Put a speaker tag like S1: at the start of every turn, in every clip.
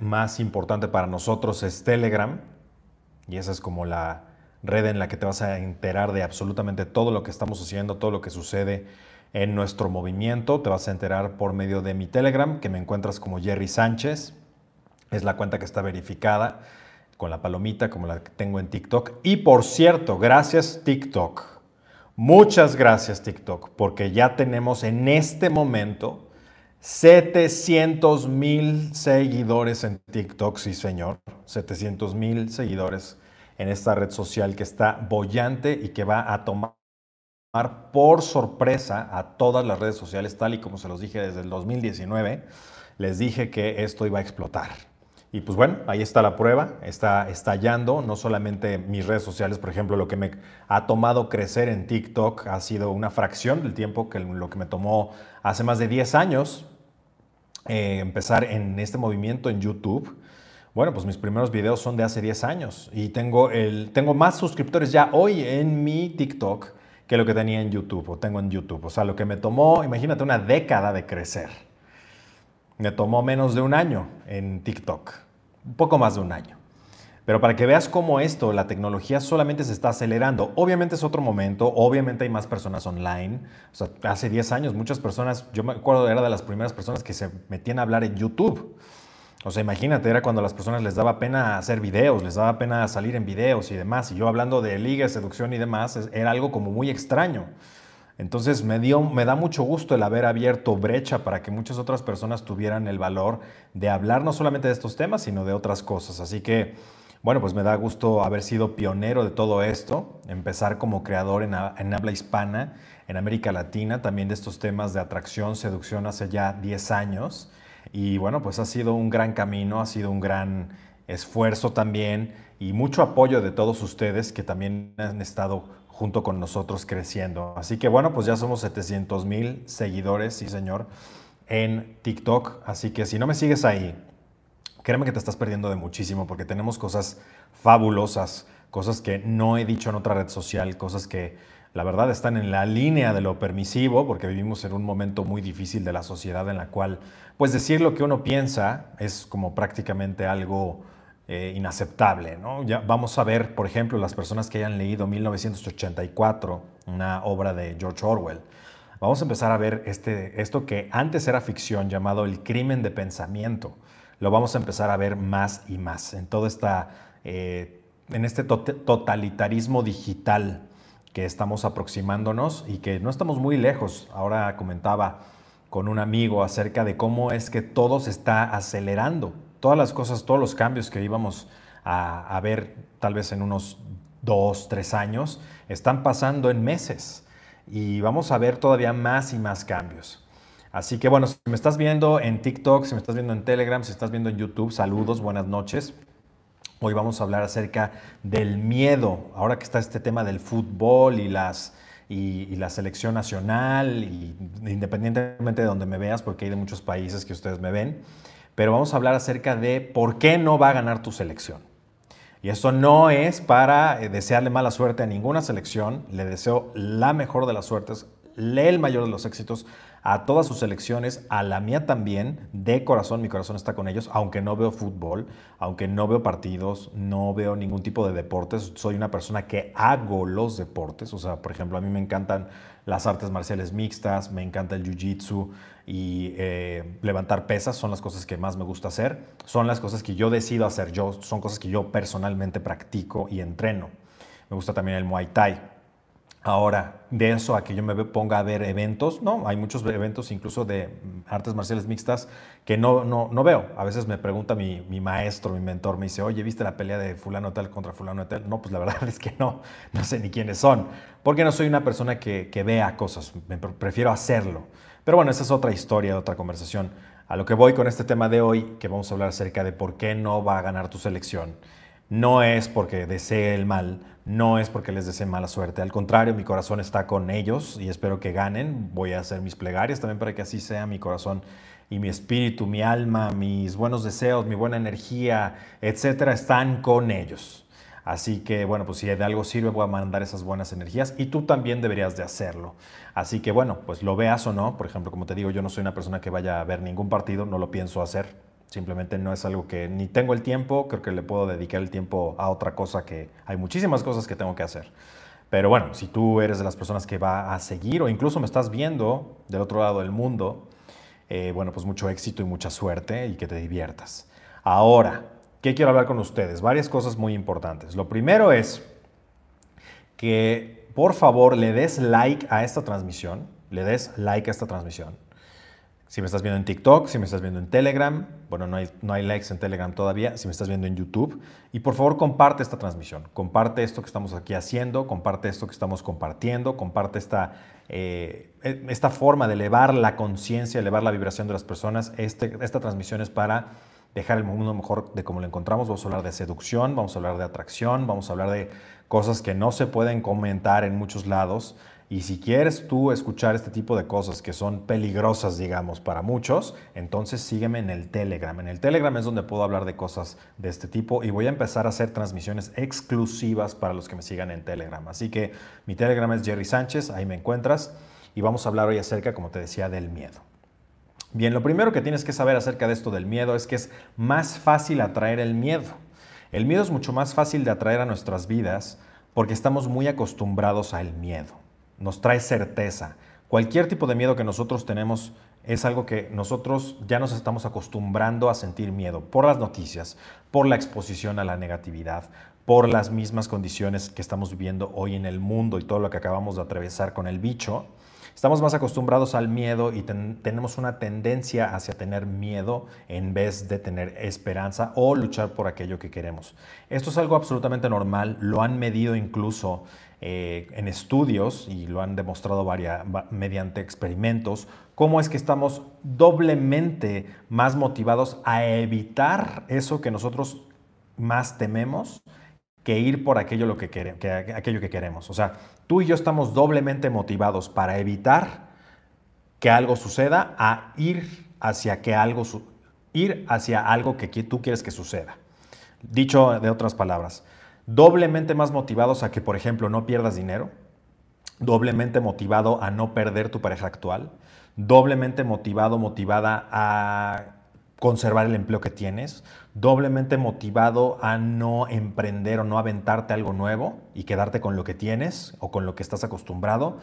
S1: más importante para nosotros es Telegram. Y esa es como la red en la que te vas a enterar de absolutamente todo lo que estamos haciendo, todo lo que sucede en nuestro movimiento. Te vas a enterar por medio de mi Telegram, que me encuentras como Jerry Sánchez. Es la cuenta que está verificada con la palomita como la que tengo en TikTok. Y por cierto, gracias TikTok. Muchas gracias TikTok, porque ya tenemos en este momento 700 mil seguidores en TikTok, sí señor. 700 mil seguidores en esta red social que está bollante y que va a tomar por sorpresa a todas las redes sociales, tal y como se los dije desde el 2019. Les dije que esto iba a explotar. Y pues bueno, ahí está la prueba, está estallando, no solamente mis redes sociales, por ejemplo, lo que me ha tomado crecer en TikTok ha sido una fracción del tiempo que lo que me tomó hace más de 10 años eh, empezar en este movimiento en YouTube. Bueno, pues mis primeros videos son de hace 10 años y tengo, el, tengo más suscriptores ya hoy en mi TikTok que lo que tenía en YouTube o tengo en YouTube. O sea, lo que me tomó, imagínate, una década de crecer. Me tomó menos de un año en TikTok, un poco más de un año. Pero para que veas cómo esto, la tecnología solamente se está acelerando. Obviamente es otro momento, obviamente hay más personas online. O sea, hace 10 años muchas personas, yo me acuerdo, era de las primeras personas que se metían a hablar en YouTube. O sea, imagínate, era cuando a las personas les daba pena hacer videos, les daba pena salir en videos y demás. Y yo hablando de liga, seducción y demás, era algo como muy extraño. Entonces me, dio, me da mucho gusto el haber abierto brecha para que muchas otras personas tuvieran el valor de hablar no solamente de estos temas, sino de otras cosas. Así que, bueno, pues me da gusto haber sido pionero de todo esto, empezar como creador en, habla hispana, en América Latina, también de estos temas de atracción, seducción hace ya 10 años. Y bueno, pues ha sido un gran camino, ha sido un gran esfuerzo también y mucho apoyo de todos ustedes que también han estado junto con nosotros creciendo. Así que bueno, pues ya somos 700 mil seguidores, sí señor, en TikTok. Así que si no me sigues ahí, créeme que te estás perdiendo de muchísimo porque tenemos cosas fabulosas, cosas que no he dicho en otra red social, cosas que la verdad están en la línea de lo permisivo porque vivimos en un momento muy difícil de la sociedad en la cual pues decir lo que uno piensa es como prácticamente algo eh, inaceptable. ¿no? Ya vamos a ver, por ejemplo, las personas que hayan leído 1984, una obra de George Orwell. Vamos a empezar a ver este, esto que antes era ficción llamado el crimen de pensamiento. Lo vamos a empezar a ver más y más en todo esta, eh, en este totalitarismo digital que estamos aproximándonos y que no estamos muy lejos. Ahora comentaba con un amigo acerca de cómo es que todo se está acelerando todas las cosas, todos los cambios que íbamos a, ver tal vez en unos dos, tres años, están pasando en meses y vamos a ver todavía más y más cambios. Así que bueno, si me estás viendo en TikTok, si me estás viendo en Telegram, si estás viendo en YouTube, saludos, buenas noches. Hoy vamos a hablar acerca del miedo, ahora que está este tema del fútbol y, las, y, la selección nacional, independientemente de donde me veas, porque hay de muchos países que ustedes me ven, pero vamos a hablar acerca de por qué no va a ganar tu selección. Y eso no es para eh, desearle mala suerte a ninguna selección, le deseo la mejor de las suertes, lee el mayor de los éxitos a todas sus selecciones, a la mía también, de corazón, mi corazón está con ellos, aunque no veo fútbol, aunque no veo partidos, no veo ningún tipo de deportes, soy una persona que hago los deportes, o sea, por ejemplo, a mí me encantan las artes marciales mixtas, me encanta el jiu-jitsu, y eh, levantar pesas son las cosas que más me gusta hacer, son las cosas que yo decido hacer yo, son cosas que yo personalmente practico y entreno. Me gusta también el Muay Thai. Ahora, de eso a que yo me ponga a ver eventos, no, hay muchos eventos incluso de mm, artes marciales mixtas que no, no, no veo. A veces me pregunta mi, mi, maestro, mi mentor, me dice, oye, ¿viste la pelea de fulano tal contra fulano tal? No, pues la verdad es que no, no sé ni quiénes son, porque no soy una persona que, que vea cosas, prefiero hacerlo. Pero bueno, esa es otra historia, otra conversación. A lo que voy con este tema de hoy, que vamos a hablar acerca de por qué no va a ganar tu selección. No es porque desee el mal, no es porque les desee mala suerte. Al contrario, mi corazón está con ellos y espero que ganen. Voy a hacer mis plegarias también para que así sea mi corazón y mi espíritu, mi alma, mis buenos deseos, mi buena energía, etcétera, están con ellos. Así que bueno, pues si de algo sirve voy a mandar esas buenas energías y tú también deberías de hacerlo. Así que bueno, pues lo veas o no, por ejemplo, como te digo, yo no soy una persona que vaya a ver ningún partido, no lo pienso hacer Simplemente no es algo que ni tengo el tiempo, creo que le puedo dedicar el tiempo a otra cosa que hay muchísimas cosas que tengo que hacer. Pero bueno, si tú eres de las personas que va a seguir o incluso me estás viendo del otro lado del mundo, eh, bueno, pues mucho éxito y mucha suerte y que te diviertas. Ahora, ¿qué quiero hablar con ustedes? Varias cosas muy importantes. Lo primero es que por favor le des like a esta transmisión, le des like a esta transmisión si me estás viendo en TikTok, si me estás viendo en Telegram, bueno, no hay, no hay likes en Telegram todavía, si me estás viendo en YouTube. Y por favor comparte esta transmisión, comparte esto que estamos aquí haciendo, comparte esto que estamos compartiendo, comparte esta, eh, esta forma de elevar la conciencia, elevar la vibración de las personas. Este, esta transmisión es para dejar el mundo mejor de como lo encontramos. Vamos a hablar de seducción, vamos a hablar de atracción, vamos a hablar de cosas que no se pueden comentar en muchos lados. Y si quieres tú escuchar este tipo de cosas que son peligrosas, digamos, para muchos, entonces sígueme en el Telegram. En el Telegram es donde puedo hablar de cosas de este tipo y voy a empezar a hacer transmisiones exclusivas para los que me sigan en Telegram. Así que mi Telegram es Jerry Sánchez, ahí me encuentras y vamos a hablar hoy acerca, como te decía, del miedo. Bien, lo primero que tienes que saber acerca de esto del miedo es que es más fácil atraer el miedo. El miedo es mucho más fácil de atraer a nuestras vidas porque estamos muy acostumbrados al miedo nos trae certeza. Cualquier tipo de miedo que nosotros tenemos es algo que nosotros ya nos estamos acostumbrando a sentir miedo por las noticias, por la exposición a la negatividad, por las mismas condiciones que estamos viviendo hoy en el mundo y todo lo que acabamos de atravesar con el bicho. Estamos más acostumbrados al miedo y tenemos una tendencia hacia tener miedo en vez de tener esperanza o luchar por aquello que queremos. Esto es algo absolutamente normal, lo han medido incluso eh, en estudios y lo han demostrado mediante experimentos, cómo es que estamos doblemente más motivados a evitar eso que nosotros más tememos que ir por aquello, lo que, aquello que queremos. O sea, tú y yo estamos doblemente motivados para evitar que algo suceda a ir hacia, que algo, ir hacia algo que tú quieres que suceda. Dicho de otras palabras, doblemente más motivados a que, por ejemplo, no pierdas dinero, doblemente motivado a no perder tu pareja actual, doblemente motivado, motivada a conservar el empleo que tienes, doblemente motivado a no emprender o no aventarte algo nuevo y quedarte con lo que tienes o con lo que estás acostumbrado,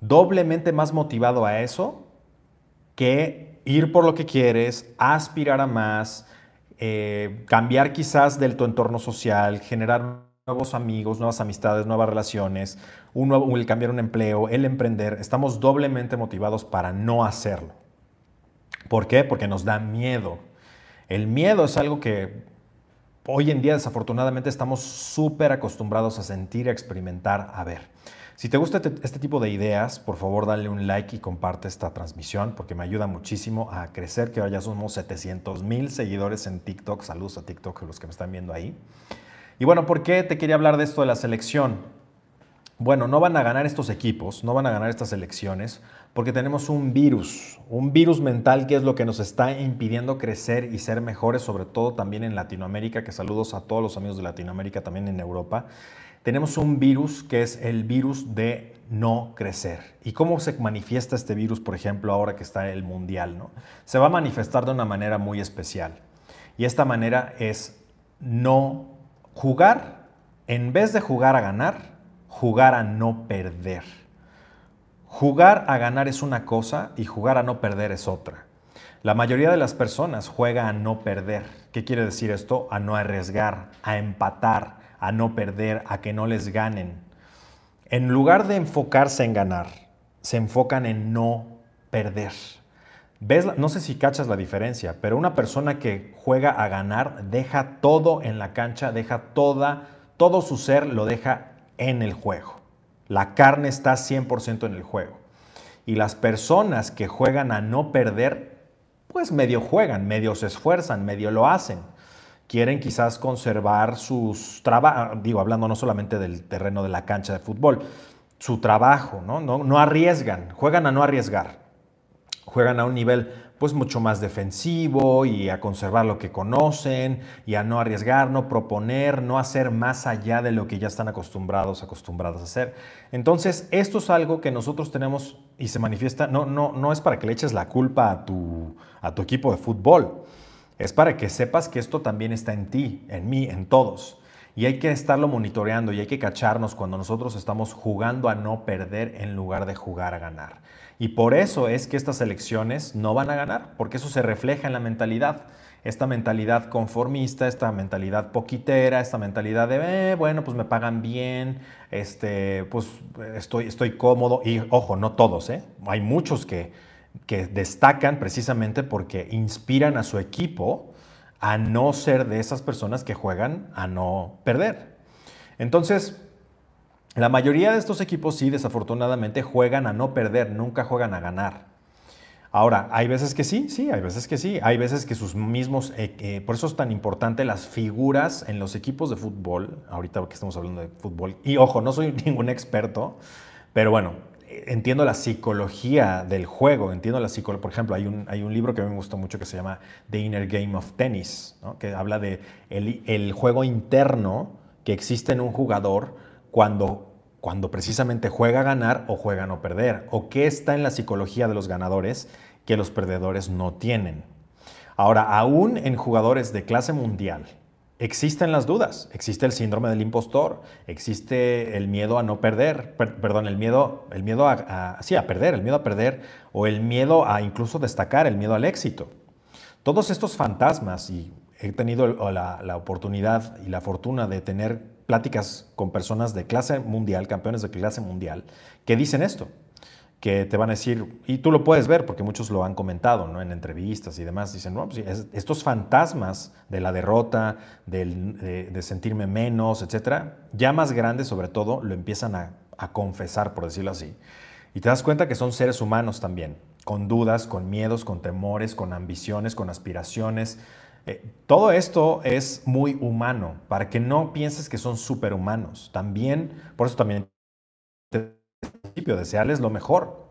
S1: doblemente más motivado a eso que ir por lo que quieres, aspirar a más, eh, cambiar quizás de tu entorno social, generar nuevos amigos, nuevas amistades, nuevas relaciones, el cambiar un empleo, el emprender, estamos doblemente motivados para no hacerlo. ¿Por qué? Porque nos da miedo. El miedo es algo que hoy en día desafortunadamente estamos súper acostumbrados a sentir, a experimentar, a ver. Si te gusta este, este tipo de ideas, por favor dale un like y comparte esta transmisión porque me ayuda muchísimo a crecer, que ahora ya somos 700 mil seguidores en TikTok. Saludos a TikTok, los que me están viendo ahí. Y bueno, ¿por qué te quería hablar de esto de la selección? Bueno, no van a ganar estos equipos, no van a ganar estas elecciones, porque tenemos un virus, un virus mental que es lo que nos está impidiendo crecer y ser mejores, sobre todo también en Latinoamérica, que saludos a todos los amigos de Latinoamérica, también en Europa tenemos un virus que es el virus de no crecer. ¿Y cómo se manifiesta este virus, por ejemplo, ahora que está el mundial? ¿no? Se va a manifestar de una manera muy especial. Y esta manera es no jugar, en vez de jugar a ganar, jugar a no perder. Jugar a ganar es una cosa y jugar a no perder es otra. La mayoría de las personas juega a no perder. ¿Qué quiere decir esto? A no arriesgar, a empatar, a no perder, a que no les ganen. En lugar de enfocarse en ganar, se enfocan en no perder. ¿Ves? No sé si cachas la diferencia, pero una persona que juega a ganar deja todo en la cancha, deja toda, todo su ser lo deja en el juego. La carne está 100% en el juego. Y las personas que juegan a no perder, pues medio juegan, medio se esfuerzan, medio lo hacen quieren quizás conservar sus trabajos, digo, hablando no solamente del terreno de la cancha de fútbol, su trabajo, ¿no? ¿no? No arriesgan, juegan a no arriesgar, juegan a un nivel pues mucho más defensivo y a conservar lo que conocen y a no arriesgar, no proponer, no hacer más allá de lo que ya están acostumbrados, acostumbrados a hacer. Entonces, esto es algo que nosotros tenemos y se manifiesta, no, no, no es para que le eches la culpa a tu, a tu equipo de fútbol, Es para que sepas que esto también está en ti, en mí, en todos. Y hay que estarlo monitoreando y hay que cacharnos cuando nosotros estamos jugando a no perder en lugar de jugar a ganar. Y por eso es que estas elecciones no van a ganar, porque eso se refleja en la mentalidad. Esta mentalidad conformista, esta mentalidad poquitera, esta mentalidad de, eh, bueno, pues me pagan bien, este, pues estoy, estoy cómodo. Y ojo, no todos, ¿eh? hay muchos que, que destacan precisamente porque inspiran a su equipo a no ser de esas personas que juegan a no perder. Entonces, la mayoría de estos equipos sí, desafortunadamente, juegan a no perder, nunca juegan a ganar. Ahora, hay veces que sí, sí, hay veces que sí, hay veces que sus mismos, eh, eh, por eso es tan importante las figuras en los equipos de fútbol, ahorita que estamos hablando de fútbol, y ojo, no soy ningún experto, pero bueno, entiendo la psicología del juego, entiendo la psicología. Por ejemplo, hay un, hay un libro que a mí me gusta mucho que se llama The Inner Game of Tennis, que habla de el, juego interno que existe en un jugador cuando, cuando precisamente juega a ganar o juega a no perder, o qué está en la psicología de los ganadores que los perdedores no tienen. Ahora, aún en jugadores de clase mundial, existen las dudas, existe el síndrome del impostor, existe el miedo a no perder, perdón, el miedo, el miedo a, sí, a perder, el miedo a perder o el miedo a incluso destacar, el miedo al éxito. Todos estos fantasmas, y he tenido la, la oportunidad y la fortuna de tener pláticas con personas de clase mundial, campeones de clase mundial, que dicen esto que te van a decir, y tú lo puedes ver porque muchos lo han comentado ¿no? en entrevistas y demás, dicen, no, pues, estos fantasmas de la derrota, de, sentirme menos, etcétera, ya más grandes sobre todo, lo empiezan a, confesar, por decirlo así. Y te das cuenta que son seres humanos también, con dudas, con miedos, con temores, con ambiciones, con aspiraciones. Eh, todo esto es muy humano, para que no pienses que son superhumanos. También, por eso también principio, desearles lo mejor.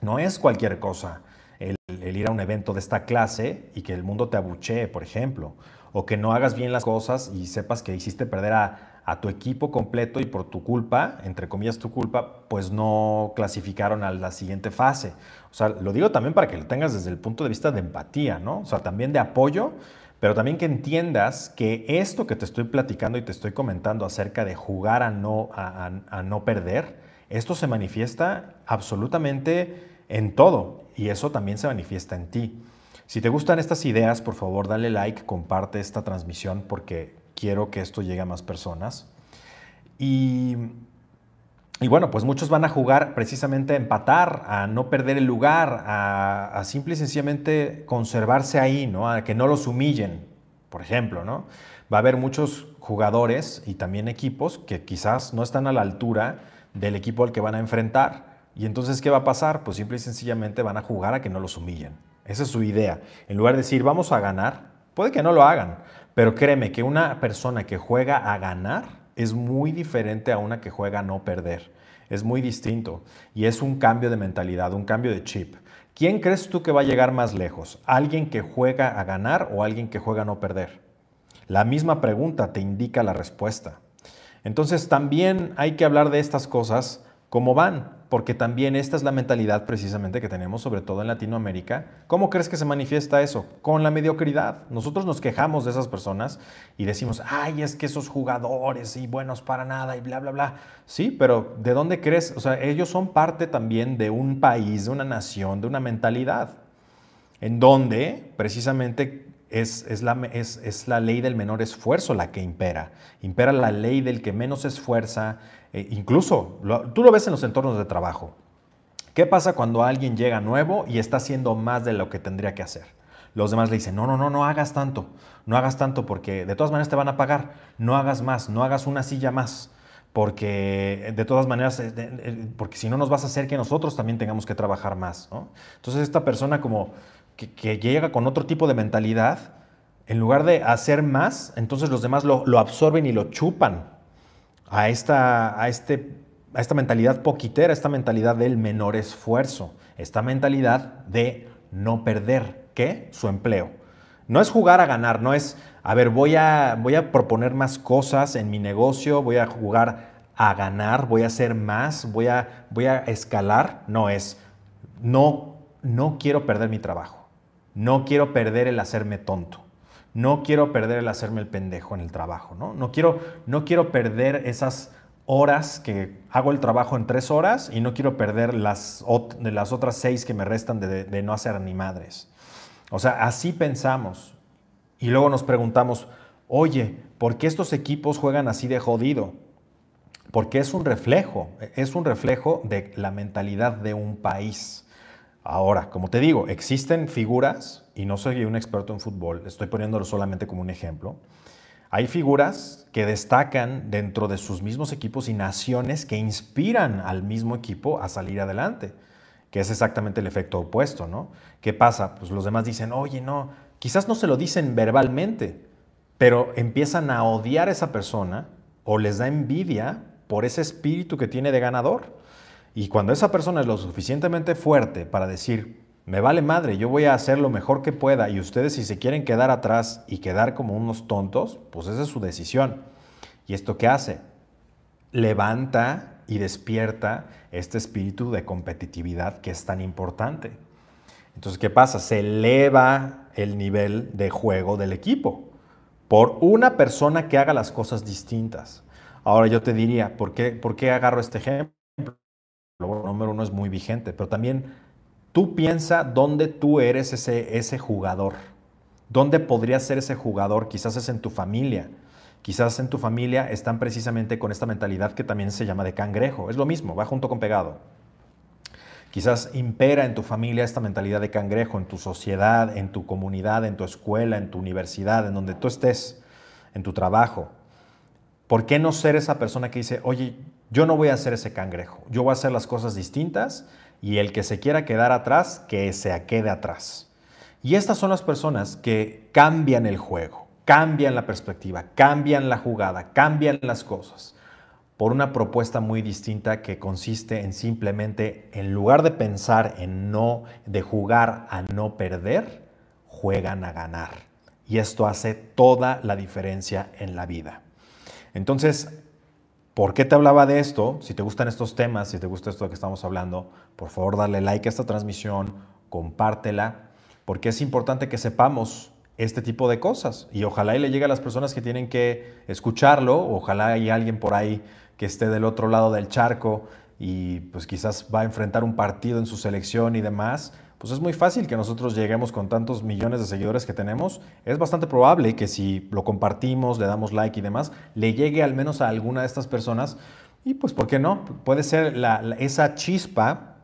S1: No es cualquier cosa el, ir a un evento de esta clase y que el mundo te abuchee, por ejemplo, o que no hagas bien las cosas y sepas que hiciste perder a, tu equipo completo y por tu culpa, entre comillas tu culpa, pues no clasificaron a la siguiente fase. O sea, lo digo también para que lo tengas desde el punto de vista de empatía, ¿no? O sea, también de apoyo, pero también que entiendas que esto que te estoy platicando y te estoy comentando acerca de jugar a no, a no perder, esto se manifiesta absolutamente en todo y eso también se manifiesta en ti. Si te gustan estas ideas, por favor dale like, comparte esta transmisión porque quiero que esto llegue a más personas. Y, bueno, pues muchos van a jugar precisamente a empatar, a no perder el lugar, a, simple y sencillamente conservarse ahí, ¿no? A que no los humillen, por ejemplo, ¿no? Va a haber muchos jugadores y también equipos que quizás no están a la altura del equipo al que van a enfrentar. Y entonces, ¿qué va a pasar? Pues simple y sencillamente van a jugar a que no los humillen. Esa es su idea. En lugar de decir, vamos a ganar, puede que no lo hagan, pero créeme que una persona que juega a ganar es muy diferente a una que juega a no perder. Es muy distinto y es un cambio de mentalidad, un cambio de chip. ¿Quién crees tú que va a llegar más lejos? ¿Alguien que juega a ganar o alguien que juega a no perder? La misma pregunta te indica la respuesta. Entonces también hay que hablar de estas cosas como van, porque también esta es la mentalidad precisamente que tenemos, sobre todo en Latinoamérica. ¿Cómo crees que se manifiesta eso? Con la mediocridad. Nosotros nos quejamos de esas personas y decimos, ay, es que esos jugadores y buenos para nada y bla, bla, bla. Sí, pero ¿de dónde crees? O sea, ellos son parte también de un país, de una nación, de una mentalidad, en donde precisamente es, la, es, la, ley del menor esfuerzo la que impera. Impera la ley del que menos esfuerza. Eh, incluso, tú lo ves en los entornos de trabajo. ¿Qué pasa cuando alguien llega nuevo y está haciendo más de lo que tendría que hacer? Los demás le dicen, no, no, no, no hagas tanto, no hagas tanto porque de todas maneras te van a pagar, no hagas más, no hagas una silla más, porque de todas maneras, eh, porque si no nos vas a hacer que nosotros también tengamos que trabajar más. Entonces esta persona como que, llega con otro tipo de mentalidad, en lugar de hacer más, entonces los demás lo, absorben y lo chupan a esta, a, este, a esta mentalidad poquitera, esta mentalidad del menor esfuerzo, esta mentalidad de no perder, ¿qué? Su empleo. No es jugar a ganar, no es, a ver, voy a, voy a proponer más cosas en mi negocio, voy a jugar a ganar, voy a hacer más, voy a, voy a escalar. No es, no, no quiero perder mi trabajo. No quiero perder el hacerme tonto. no quiero perder el hacerme el pendejo en el trabajo, ¿no? No quiero, no quiero perder esas horas que hago el trabajo en tres horas y no quiero perder las, de las otras seis que me restan de, de no hacer ni madres. O sea, así pensamos. Y luego nos preguntamos, oye, ¿por qué estos equipos juegan así de jodido? Porque es un reflejo, es un reflejo de la mentalidad de un país. Ahora, como te digo, existen figuras, y no soy un experto en fútbol, estoy poniéndolo solamente como un ejemplo, hay figuras que destacan dentro de sus mismos equipos y naciones que inspiran al mismo equipo a salir adelante, que es exactamente el efecto opuesto, ¿no? ¿Qué pasa? Pues los demás dicen, oye, no, quizás no se lo dicen verbalmente, pero empiezan a odiar a esa persona o les da envidia por ese espíritu que tiene de ganador. Y cuando esa persona es lo suficientemente fuerte para decir, me vale madre, yo voy a hacer lo mejor que pueda y ustedes si se quieren quedar atrás y quedar como unos tontos, pues esa es su decisión. ¿Y esto qué hace? Levanta y despierta este espíritu de competitividad que es tan importante. Entonces, ¿qué pasa? Se eleva el nivel de juego del equipo por una persona que haga las cosas distintas. Ahora yo te diría, ¿por qué, por qué agarro este ejemplo? El número uno es muy vigente, pero también Tú piensa dónde tú eres ese, ese jugador. ¿Dónde podrías ser ese jugador? Quizás es en tu familia. Quizás en tu familia están precisamente con esta mentalidad que también se llama de cangrejo. Es lo mismo, va junto con pegado. Quizás impera en tu familia esta mentalidad de cangrejo, en tu sociedad, en tu comunidad, en tu escuela, en tu universidad, en donde tú estés, en tu trabajo. ¿Por qué no ser esa persona que dice, oye, yo no voy a ser ese cangrejo, yo voy a hacer las cosas distintas y el que se quiera quedar atrás, que se quede atrás. Y estas son las personas que cambian el juego, cambian la perspectiva, cambian la jugada, cambian las cosas por una propuesta muy distinta que consiste en simplemente, en lugar de pensar en no, de jugar a no perder, juegan a ganar. Y esto hace toda la diferencia en la vida. Entonces, ¿Por qué te hablaba de esto? Si te gustan estos temas, si te gusta esto de que estamos hablando, por favor dale like a esta transmisión, compártela, porque es importante que sepamos este tipo de cosas y ojalá y le llegue a las personas que tienen que escucharlo, ojalá hay alguien por ahí que esté del otro lado del charco y pues quizás va a enfrentar un partido en su selección y demás pues es muy fácil que nosotros lleguemos con tantos millones de seguidores que tenemos. Es bastante probable que si lo compartimos, le damos like y demás, le llegue al menos a alguna de estas personas. Y pues, ¿por qué no? Puede ser esa chispa,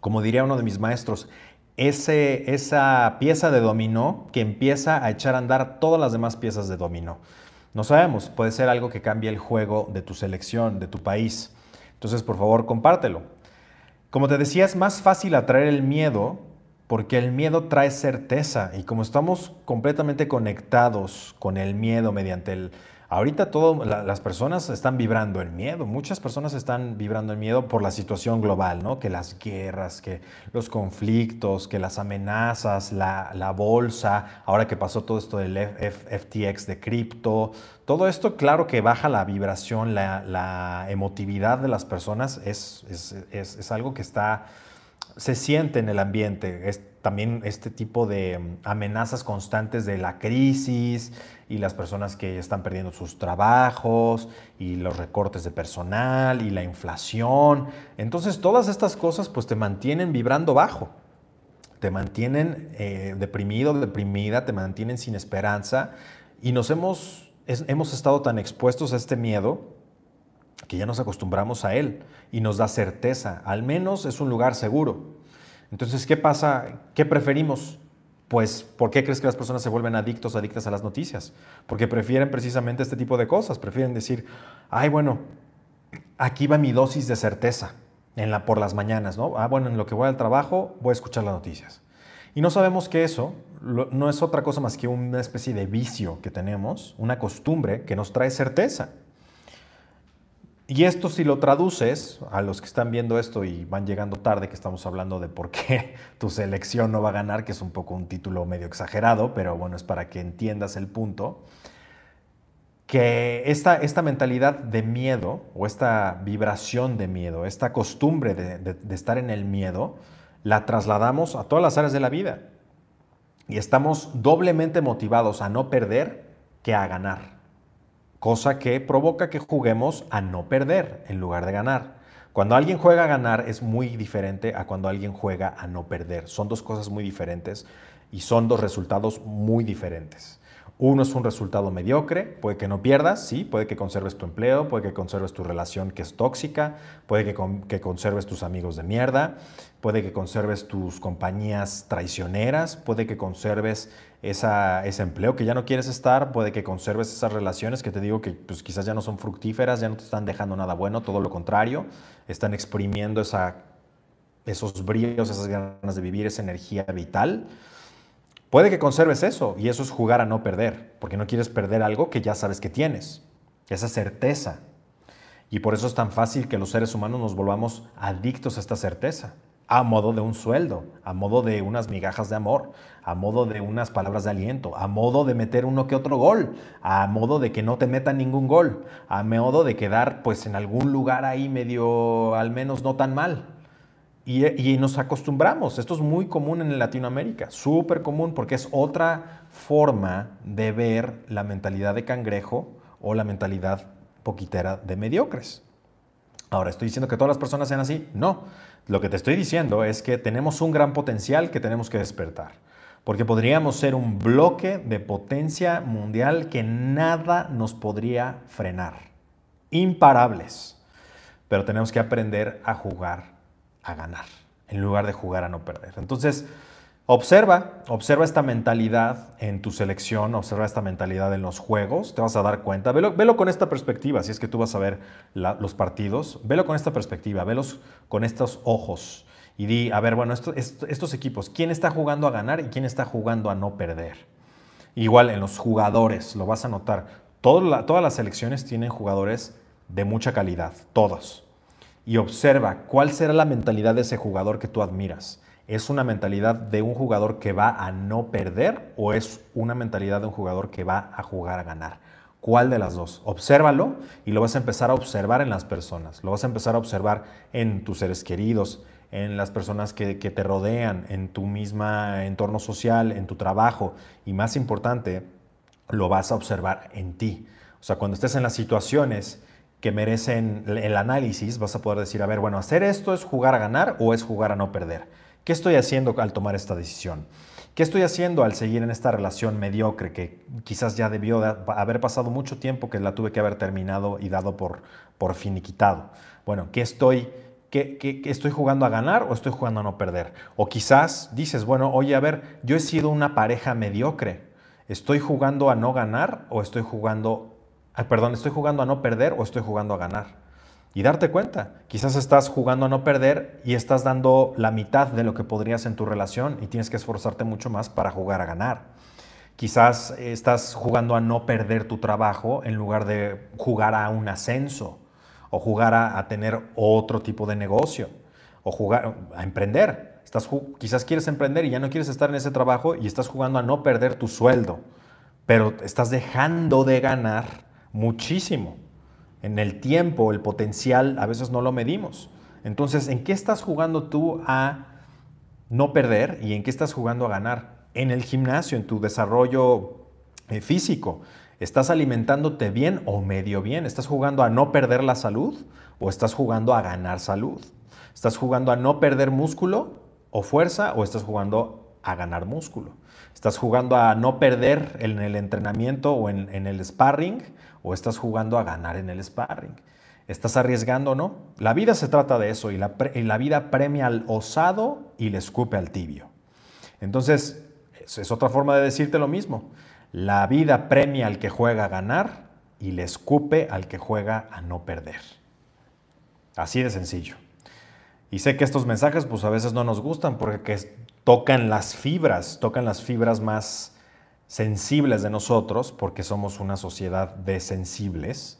S1: como diría uno de mis maestros, ese, esa pieza de dominó que empieza a echar a andar todas las demás piezas de dominó. No sabemos, puede ser algo que cambie el juego de tu selección, de tu país. Entonces, por favor, compártelo. Como te decía, es más fácil atraer el miedo porque el miedo trae certeza. Y como estamos completamente conectados con el miedo mediante el... Ahorita todas las personas están vibrando el miedo, muchas personas están vibrando el miedo por la situación global, ¿no? Que las guerras, que los conflictos, que las amenazas, la, bolsa, ahora que pasó todo esto del FTX de cripto, todo esto claro que baja la vibración, la, emotividad de las personas, es, es algo que está se siente en el ambiente. Es también este tipo de mm, amenazas constantes de la crisis y las personas que están perdiendo sus trabajos y los recortes de personal y la inflación. Entonces todas estas cosas pues te mantienen vibrando bajo, te mantienen eh, deprimido, deprimida, te mantienen sin esperanza. Y nos hemos, hemos estado tan expuestos a este miedo que ya nos acostumbramos a él y nos da certeza, al menos es un lugar seguro. Entonces, ¿qué pasa? ¿Qué preferimos? Pues, ¿por qué crees que las personas se vuelven adictos, adictas a las noticias? Porque prefieren precisamente este tipo de cosas, prefieren decir, ay, bueno, aquí va mi dosis de certeza en la, por las mañanas, ¿no? Ah, bueno, en lo que voy al trabajo voy a escuchar las noticias. Y no sabemos que eso no es otra cosa más que una especie de vicio que tenemos, una costumbre que nos trae certeza. Y esto si lo traduces a los que están viendo esto y van llegando tarde, que estamos hablando de por qué tu selección no va a ganar, que es un poco un título medio exagerado, pero bueno, es para que entiendas el punto, que esta, esta mentalidad de miedo o esta vibración de miedo, esta costumbre de, de estar en el miedo, la trasladamos a todas las áreas de la vida. y estamos doblemente motivados a no perder que a ganar. Cosa que provoca que juguemos a no perder en lugar de ganar. Cuando alguien juega a ganar es muy diferente a cuando alguien juega a no perder. Son dos cosas muy diferentes y son dos resultados muy diferentes. Uno es un resultado mediocre, puede que no pierdas, sí, puede que conserves tu empleo, puede que conserves tu relación que es tóxica, puede que, conserves tus amigos de mierda, puede que conserves tus compañías traicioneras, puede que conserves ese empleo que ya no quieres estar, puede que conserves esas relaciones que te digo que pues, quizás ya no son fructíferas, ya no te están dejando nada bueno, todo lo contrario, están exprimiendo esos brillos, esas ganas de vivir, esa energía vital. Puede que conserves eso y eso es jugar a no perder, porque no quieres perder algo que ya sabes que tienes, esa certeza. Y por eso es tan fácil que los seres humanos nos volvamos adictos a esta certeza, a modo de un sueldo, a modo de unas migajas de amor, a modo de unas palabras de aliento, a modo de meter uno que otro gol, a modo de que no te metan ningún gol, a modo de quedar pues en algún lugar ahí medio al menos no tan mal. Y, nos acostumbramos. Esto es muy común en Latinoamérica, súper común, porque es otra forma de ver la mentalidad de cangrejo o la mentalidad poquitera de mediocres. Ahora, ¿estoy diciendo que todas las personas sean así? No. Lo que te estoy diciendo es que tenemos un gran potencial que tenemos que despertar. Porque podríamos ser un bloque de potencia mundial que nada nos podría frenar. Imparables. Pero tenemos que aprender a jugar a ganar, en lugar de jugar a no perder. Entonces, observa, observa esta mentalidad en tu selección, observa esta mentalidad en los juegos, te vas a dar cuenta, velo, velo con esta perspectiva, si es que tú vas a ver los partidos, velo con esta perspectiva, velos con estos ojos y di, a ver, bueno, estos equipos, ¿quién está jugando a ganar y quién está jugando a no perder? Igual en los jugadores, lo vas a notar, todas las selecciones tienen jugadores de mucha calidad, todos y observa cuál será la mentalidad de ese jugador que tú admiras. ¿Es una mentalidad de un jugador que va a no perder o es una mentalidad de un jugador que va a jugar a ganar? ¿Cuál de las dos? Obsérvalo y lo vas a empezar a observar en las personas, lo vas a empezar a observar en tus seres queridos, en las personas que, que te rodean, en tu misma entorno social, en tu trabajo y más importante, lo vas a observar en ti. O sea, cuando estés en las situaciones que merecen el análisis, vas a poder decir, a ver, bueno, hacer esto es jugar a ganar o es jugar a no perder. ¿Qué estoy haciendo al tomar esta decisión? ¿Qué estoy haciendo al seguir en esta relación mediocre que quizás ya debió haber pasado mucho tiempo que la tuve que haber terminado y dado por, por finiquitado? Bueno, ¿qué estoy, qué, estoy jugando a ganar o estoy jugando a no perder? O quizás dices, bueno, oye, a ver, yo he sido una pareja mediocre. ¿Estoy jugando a no ganar o estoy jugando perdón, estoy jugando a no perder o estoy jugando a ganar. Y darte cuenta, quizás estás jugando a no perder y estás dando la mitad de lo que podrías en tu relación y tienes que esforzarte mucho más para jugar a ganar. Quizás estás jugando a no perder tu trabajo en lugar de jugar a un ascenso o jugar a, tener otro tipo de negocio o jugar a emprender. Quizás quieres emprender y ya no quieres estar en ese trabajo y estás jugando a no perder tu sueldo, pero estás dejando de ganar muchísimo. En el tiempo, el potencial, a veces no lo medimos. Entonces, ¿en qué estás jugando tú a no perder y en qué estás jugando a ganar? En el gimnasio, en tu desarrollo eh, físico. ¿Estás alimentándote bien o medio bien? ¿Estás jugando a no perder la salud o estás jugando a ganar salud? ¿Estás jugando a no perder músculo o fuerza o estás jugando a ganar músculo? ¿Estás jugando a no perder en el entrenamiento o en, en el sparring o estás jugando a ganar en el sparring. ¿Estás arriesgando o no? La vida se trata de eso y la, vida premia al osado y le escupe al tibio. Entonces, es otra forma de decirte lo mismo. La vida premia al que juega a ganar y le escupe al que juega a no perder. Así de sencillo. Y sé que estos mensajes pues a veces no nos gustan porque tocan las fibras, tocan las fibras más sensibles de nosotros, porque somos una sociedad de sensibles,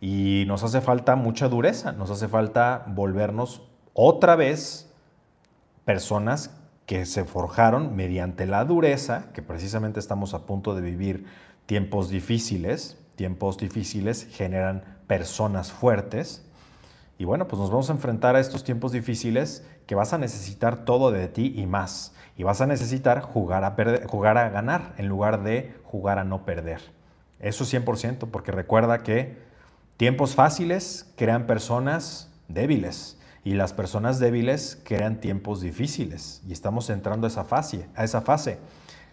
S1: y nos hace falta mucha dureza, nos hace falta volvernos otra vez personas que se forjaron mediante la dureza, que precisamente estamos a punto de vivir tiempos difíciles, tiempos difíciles generan personas fuertes, Y bueno, pues nos vamos a enfrentar a estos tiempos difíciles que vas a necesitar todo de ti y más. Y vas a necesitar jugar a, ganar en lugar de jugar a no perder. Eso 100%, porque recuerda que tiempos fáciles crean personas débiles y las personas débiles crean tiempos difíciles. Y estamos entrando a esa fase, a esa fase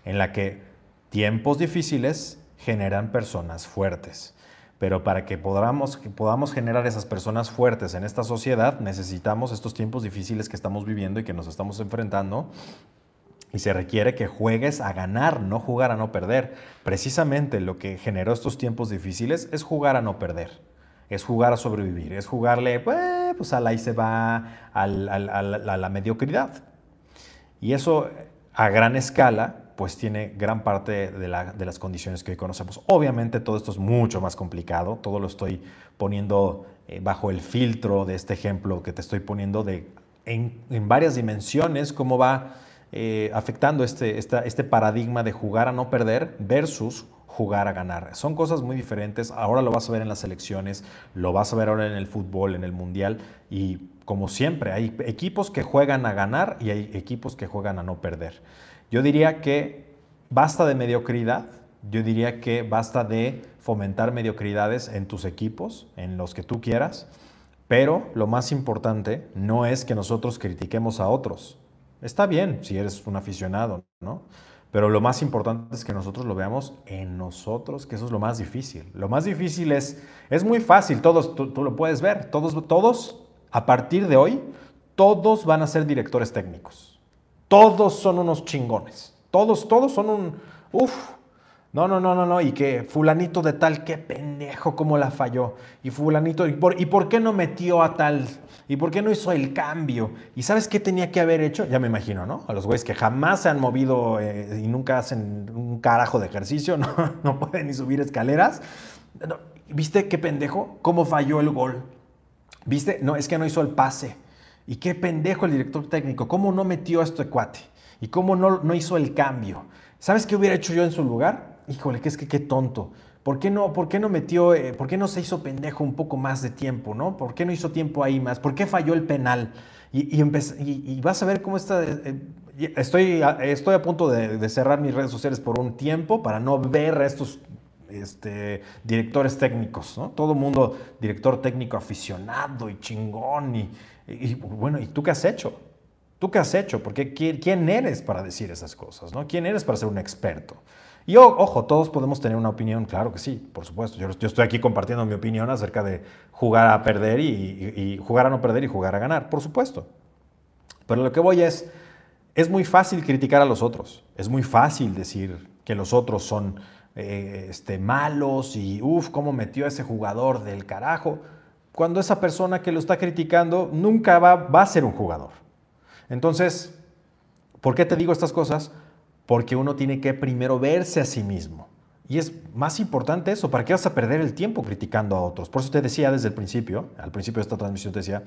S1: en la que tiempos difíciles generan personas fuertes. Pero para que podamos, podamos generar esas personas fuertes en esta sociedad, necesitamos estos tiempos difíciles que estamos viviendo y que nos estamos enfrentando. Y se requiere que juegues a ganar, no jugar a no perder. Precisamente lo que generó estos tiempos difíciles es jugar a no perder. Es jugar a sobrevivir, es jugarle, pues, pues ahí se va a la mediocridad. Y eso a gran escala pues tiene gran parte de, las condiciones que hoy conocemos. Obviamente todo esto es mucho más complicado, todo lo estoy poniendo eh, bajo el filtro de este ejemplo que te estoy poniendo de en, varias dimensiones, cómo va eh, afectando este, este paradigma de jugar a no perder versus jugar a ganar. Son cosas muy diferentes. Ahora lo vas a ver en las elecciones, lo vas a ver ahora en el fútbol, en el mundial. Y como siempre, hay equipos que juegan a ganar y hay equipos que juegan a no perder. Yo diría que basta de mediocridad, yo diría que basta de fomentar mediocridades en tus equipos, en los que tú quieras, pero lo más importante no es que nosotros critiquemos a otros. Está bien si eres un aficionado, ¿no? Pero lo más importante es que nosotros lo veamos en nosotros, que eso es lo más difícil. Lo más difícil es, es muy fácil, todos, tú, tú lo puedes ver, todos, todos, a partir de hoy, todos van a ser directores técnicos todos son unos chingones. Todos, todos son un... Uf. No, no, no, no, no. Y que fulanito de tal, qué pendejo, cómo la falló. Y fulanito, ¿y por, ¿y por qué no metió a tal? ¿Y por qué no hizo el cambio? ¿Y sabes qué tenía que haber hecho? Ya me imagino, ¿no? A los güeyes que jamás se han movido eh, y nunca hacen un carajo de ejercicio, no, no pueden ni subir escaleras. ¿Viste qué pendejo? ¿Cómo falló el gol? ¿Viste? No, es que no hizo el pase. Y qué pendejo el director técnico, cómo no metió a este cuate y cómo no, no hizo el cambio. ¿Sabes qué hubiera hecho yo en su lugar? Híjole, que es que qué tonto. ¿Por qué no, por qué no metió, eh, por qué no se hizo pendejo un poco más de tiempo, no? ¿Por qué no hizo tiempo ahí más? ¿Por qué falló el penal? Y, y, vas a ver cómo está. Eh, estoy, estoy a punto de, cerrar mis redes sociales por un tiempo para no ver a estos este, directores técnicos, ¿no? Todo mundo, director técnico aficionado y chingón y, y, bueno, ¿y tú qué has hecho? ¿Tú qué has hecho? Porque ¿quién eres para decir esas cosas? ¿no? ¿Quién eres para ser un experto? Y ojo, todos podemos tener una opinión, claro que sí, por supuesto. Yo, estoy aquí compartiendo mi opinión acerca de jugar a perder y, jugar a no perder y jugar a ganar, por supuesto. Pero lo que voy es, es muy fácil criticar a los otros, es muy fácil decir que los otros son eh, este, malos y uff, cómo metió ese jugador del carajo cuando esa persona que lo está criticando nunca va, a ser un jugador. Entonces, ¿por qué te digo estas cosas? Porque uno tiene que primero verse a sí mismo. Y es más importante eso, ¿para qué vas a perder el tiempo criticando a otros? Por eso te decía desde el principio, al principio de esta transmisión te decía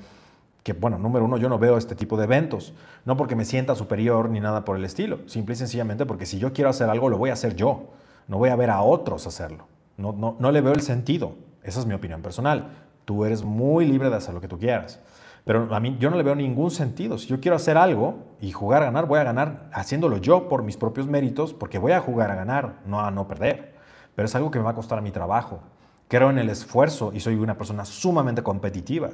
S1: que, bueno, número uno, yo no veo este tipo de eventos, no porque me sienta superior ni nada por el estilo, simple y sencillamente porque si yo quiero hacer algo, lo voy a hacer yo, no voy a ver a otros hacerlo, no, no, no le veo el sentido, esa es mi opinión personal. Tú eres muy libre de hacer lo que tú quieras. Pero a mí yo no le veo ningún sentido. Si yo quiero hacer algo y jugar a ganar, voy a ganar haciéndolo yo por mis propios méritos, porque voy a jugar a ganar, no a no perder. Pero es algo que me va a costar a mi trabajo. Creo en el esfuerzo y soy una persona sumamente competitiva.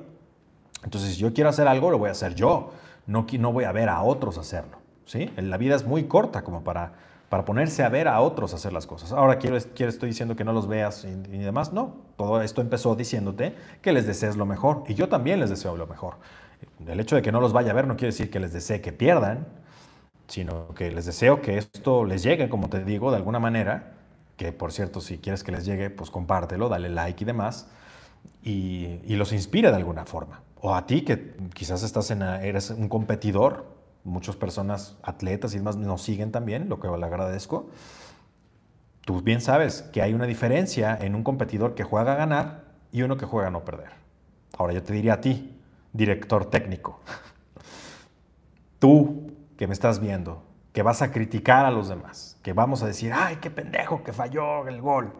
S1: Entonces, si yo quiero hacer algo, lo voy a hacer yo. No, no voy a ver a otros hacerlo. ¿sí? La vida es muy corta como para para ponerse a ver a otros hacer las cosas. Ahora quiero, quiero estoy diciendo que no los veas y, demás. No, todo esto empezó diciéndote que les desees lo mejor y yo también les deseo lo mejor. El hecho de que no los vaya a ver no quiere decir que les desee que pierdan, sino que les deseo que esto les llegue, como te digo, de alguna manera, que por cierto, si quieres que les llegue, pues compártelo, dale like y demás, y, y los inspire de alguna forma. O a ti que quizás estás en, eres un competidor, muchas personas, atletas y demás, nos siguen también, lo que le agradezco. Tú bien sabes que hay una diferencia en un competidor que juega a ganar y uno que juega a no perder. Ahora yo te diría a ti, director técnico, tú que me estás viendo, que vas a criticar a los demás, que vamos a decir, ay, qué pendejo que falló el gol.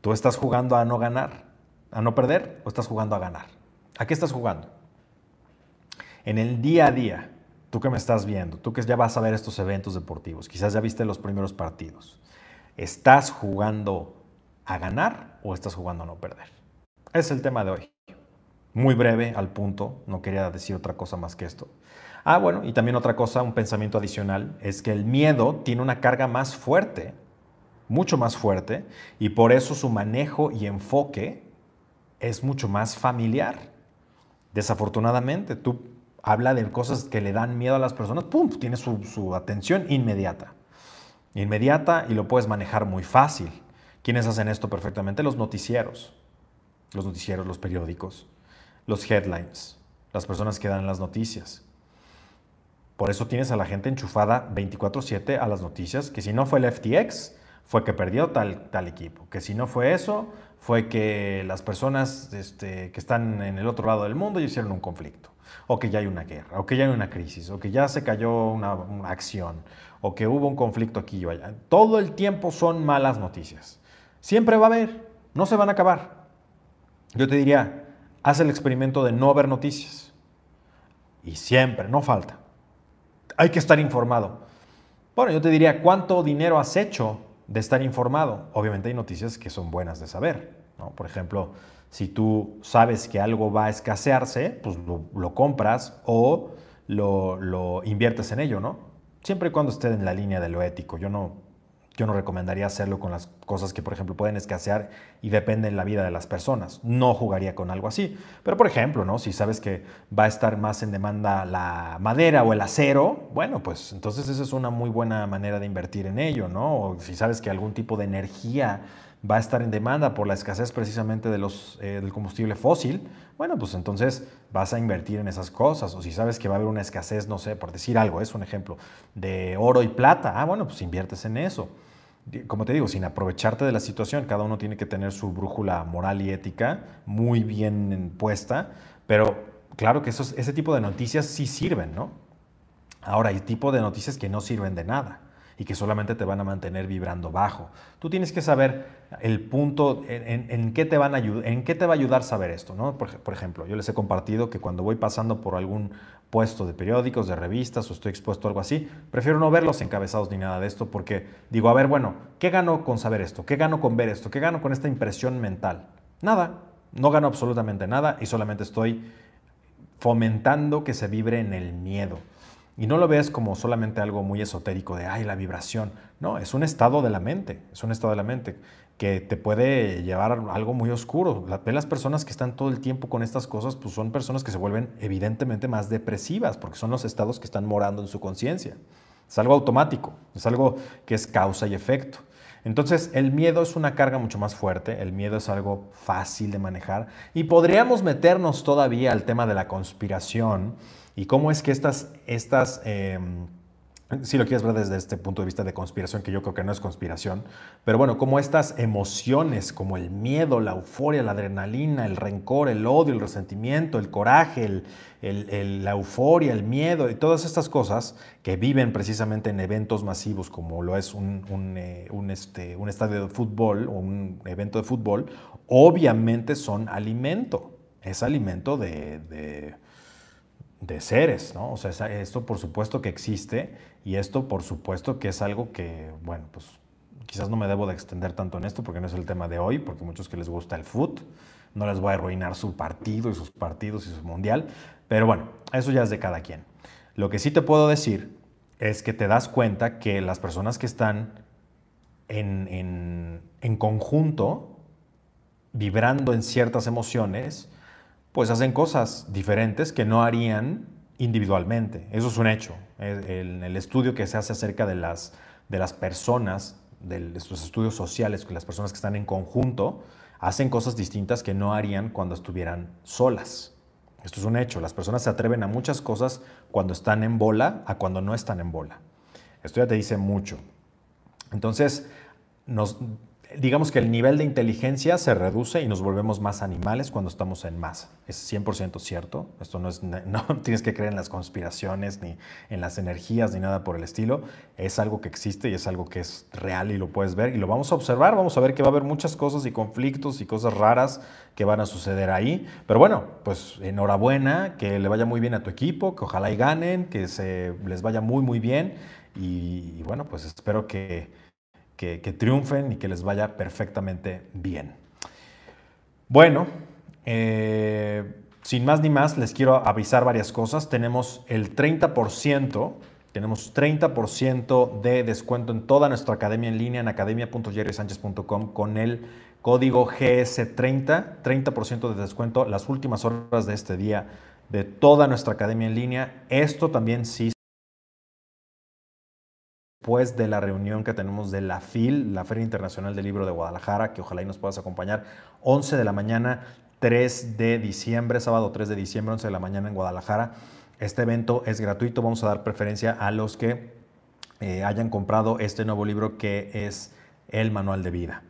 S1: ¿Tú estás jugando a no ganar, a no perder o estás jugando a ganar? ¿A qué estás jugando? En el día a día, tú que me estás viendo, tú que ya vas a ver estos eventos deportivos, quizás ya viste los primeros partidos, ¿estás jugando a ganar o estás jugando a no perder? Es el tema de hoy. Muy breve, al punto, no quería decir otra cosa más que esto. Ah, bueno, y también otra cosa, un pensamiento adicional, es que el miedo tiene una carga más fuerte, mucho más fuerte, y por eso su manejo y enfoque es mucho más familiar. Desafortunadamente, tú habla de cosas que le dan miedo a las personas, ¡pum! Tiene su, atención inmediata. Inmediata y lo puedes manejar muy fácil. ¿Quiénes hacen esto perfectamente? Los noticieros. Los noticieros, los periódicos, los headlines, las personas que dan las noticias. Por eso tienes a la gente enchufada 24/7 a las noticias, que si no fue el FTX, fue que perdió tal, tal equipo, que si no fue eso, fue que las personas este, que están en el otro lado del mundo hicieron un conflicto, o que ya hay una guerra, o que ya hay una crisis, o que ya se cayó una, acción, o que hubo un conflicto aquí o allá. Todo el tiempo son malas noticias. Siempre va a haber, no se van a acabar. Yo te diría, haz el experimento de no ver noticias. Y siempre, no falta hay que estar informado. Bueno, yo te diría, ¿cuánto dinero has hecho de estar informado? Obviamente hay noticias que son buenas de saber. Por ejemplo, si tú sabes que algo va a escasearse, pues lo, compras o lo, lo, inviertes en ello, ¿no? Siempre y cuando esté en la línea de lo ético. Yo no, yo no recomendaría hacerlo con las cosas que, por ejemplo, pueden escasear y dependen de la vida de las personas. No jugaría con algo así. Pero, por ejemplo, ¿no? si sabes que va a estar más en demanda la madera o el acero, bueno, pues entonces esa es una muy buena manera de invertir en ello, ¿no? O si sabes que algún tipo de energía va a estar en demanda por la escasez precisamente de los, eh, del combustible fósil, bueno, pues entonces vas a invertir en esas cosas. O si sabes que va a haber una escasez, no sé, por decir algo, es un ejemplo, de oro y plata, ah, bueno, pues inviertes en eso como te digo, sin aprovecharte de la situación, cada uno tiene que tener su brújula moral y ética muy bien puesta, pero claro que esos, ese tipo de noticias sí sirven, ¿no? Ahora, hay tipo de noticias que no sirven de nada y que solamente te van a mantener vibrando bajo. Tú tienes que saber el punto, en, qué, te van a en qué te va a ayudar saber esto. ¿no? Por, ejemplo, yo les he compartido que cuando voy pasando por algún puesto de periódicos, de revistas o estoy expuesto a algo así, prefiero no ver los encabezados ni nada de esto porque digo, a ver, bueno, ¿qué gano con saber esto? ¿Qué gano con ver esto? ¿Qué gano con esta impresión mental? Nada, no gano absolutamente nada y solamente estoy fomentando que se vibre en el miedo. Y no lo ves como solamente algo muy esotérico de, ay, la vibración. No, es un estado de la mente, es un estado de la mente que te puede llevar a algo muy oscuro. Las personas que están todo el tiempo con estas cosas, pues son personas que se vuelven evidentemente más depresivas, porque son los estados que están morando en su conciencia. Es algo automático, es algo que es causa y efecto. Entonces, el miedo es una carga mucho más fuerte, el miedo es algo fácil de manejar y podríamos meternos todavía al tema de la conspiración y cómo es que estas, estas em, si lo quieres ver desde este punto de vista de conspiración, que yo creo que no es conspiración, pero bueno, como estas emociones, como el miedo, la euforia, la adrenalina, el rencor, el odio, el resentimiento, el coraje, la euforia, el miedo y todas estas cosas que viven precisamente en eventos masivos como lo es un, eh, este, un estadio de fútbol o un evento de fútbol, obviamente son alimento, es alimento de de seres, ¿no? O sea, esto por supuesto que existe y esto por supuesto que es algo que, bueno, pues quizás no me debo de extender tanto en esto porque no es el tema de hoy, porque muchos que les gusta el foot, no les voy a arruinar su partido y sus partidos y su mundial, pero bueno, eso ya es de cada quien. Lo que sí te puedo decir es que te das cuenta que las personas que están en, en, en conjunto, vibrando en ciertas emociones, pues hacen cosas diferentes que no harían individualmente. Eso es un hecho. El estudio que se hace acerca de las, de las personas, de estos estudios sociales, las personas que están en conjunto, hacen cosas distintas que no harían cuando estuvieran solas. Esto es un hecho. Las personas se atreven a muchas cosas cuando están en bola a cuando no están en bola. Esto ya te dice mucho. Entonces, nos, digamos que el nivel de inteligencia se reduce y nos volvemos más animales cuando estamos en masa. Es 100% cierto. Esto no es, no tienes que creer en las conspiraciones ni en las energías ni nada por el estilo. Es algo que existe y es algo que es real y lo puedes ver y lo vamos a observar. Vamos a ver que va a haber muchas cosas y conflictos y cosas raras que van a suceder ahí. Pero bueno, pues enhorabuena, que le vaya muy bien a tu equipo, que ojalá y ganen, que se les vaya muy, muy bien. y bueno, pues espero que que, triunfen y que les vaya perfectamente bien. Bueno, eh, sin más ni más, les quiero avisar varias cosas. Tenemos el 30%, tenemos 30% de descuento en toda nuestra academia en línea en academia.jerrysanchez.com con el código GS30, 30% de descuento las últimas horas de este día de toda nuestra academia en línea. Esto también sí después de la reunión que tenemos de la FIL, la Feria Internacional del Libro de Guadalajara, que ojalá y nos puedas acompañar, 11 de la mañana, 3 de diciembre, sábado 3 de diciembre, 11 de la mañana en Guadalajara. Este evento es gratuito, vamos a dar preferencia a los que eh, hayan comprado este nuevo libro que es El Manual de Vida.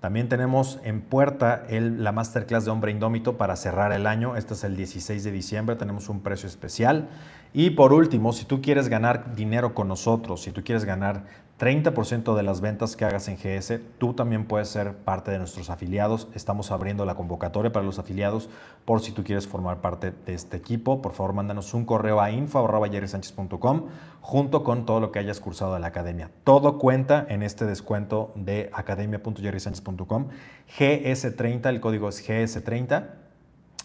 S1: También tenemos en puerta el, la masterclass de Hombre Indómito para cerrar el año. Este es el 16 de diciembre, tenemos un precio especial. Y por último, si tú quieres ganar dinero con nosotros, si tú quieres ganar 30% de las ventas que hagas en GS, tú también puedes ser parte de nuestros afiliados. Estamos abriendo la convocatoria para los afiliados por si tú quieres formar parte de este equipo. Por favor, mándanos un correo a info.jerrysanchez.com junto con todo lo que hayas cursado en la academia. Todo cuenta en este descuento de academia.jerrysanchez.com. GS30, el código es GS30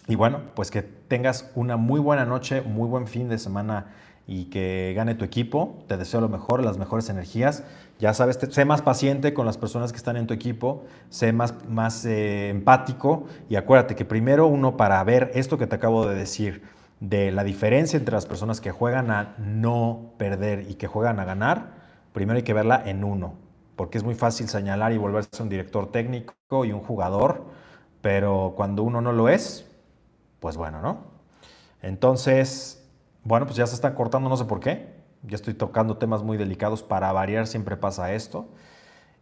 S1: y bueno, pues que tengas una muy buena noche, muy buen fin de semana y que gane tu equipo. Te deseo lo mejor, las mejores energías. Ya sabes, sé más paciente con las personas que están en tu equipo, sé más, más eh, empático y acuérdate que primero uno para ver esto que te acabo de decir, de la diferencia entre las personas que juegan a no perder y que juegan a ganar, primero hay que verla en uno, porque es muy fácil señalar y volverse un director técnico y un jugador, pero cuando uno no lo es, pues bueno, ¿no? Entonces, bueno, pues ya se están cortando, no sé por qué. Ya estoy tocando temas muy delicados. Para variar siempre pasa esto.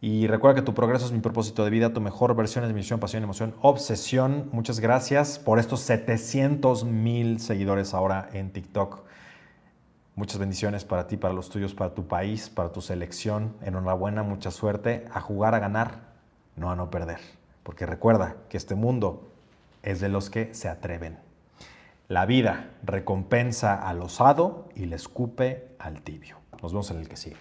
S1: Y recuerda que tu progreso es mi propósito de vida, tu mejor versión es mi misión, pasión, emoción, obsesión. Muchas gracias por estos 700 mil seguidores ahora en TikTok. Muchas bendiciones para ti, para los tuyos, para tu país, para tu selección. Enhorabuena, mucha suerte. A jugar a ganar, no a no perder. Porque recuerda que este mundo es de los que se atreven. La vida recompensa al osado y le escupe al tibio. Nos vemos en el que sigue.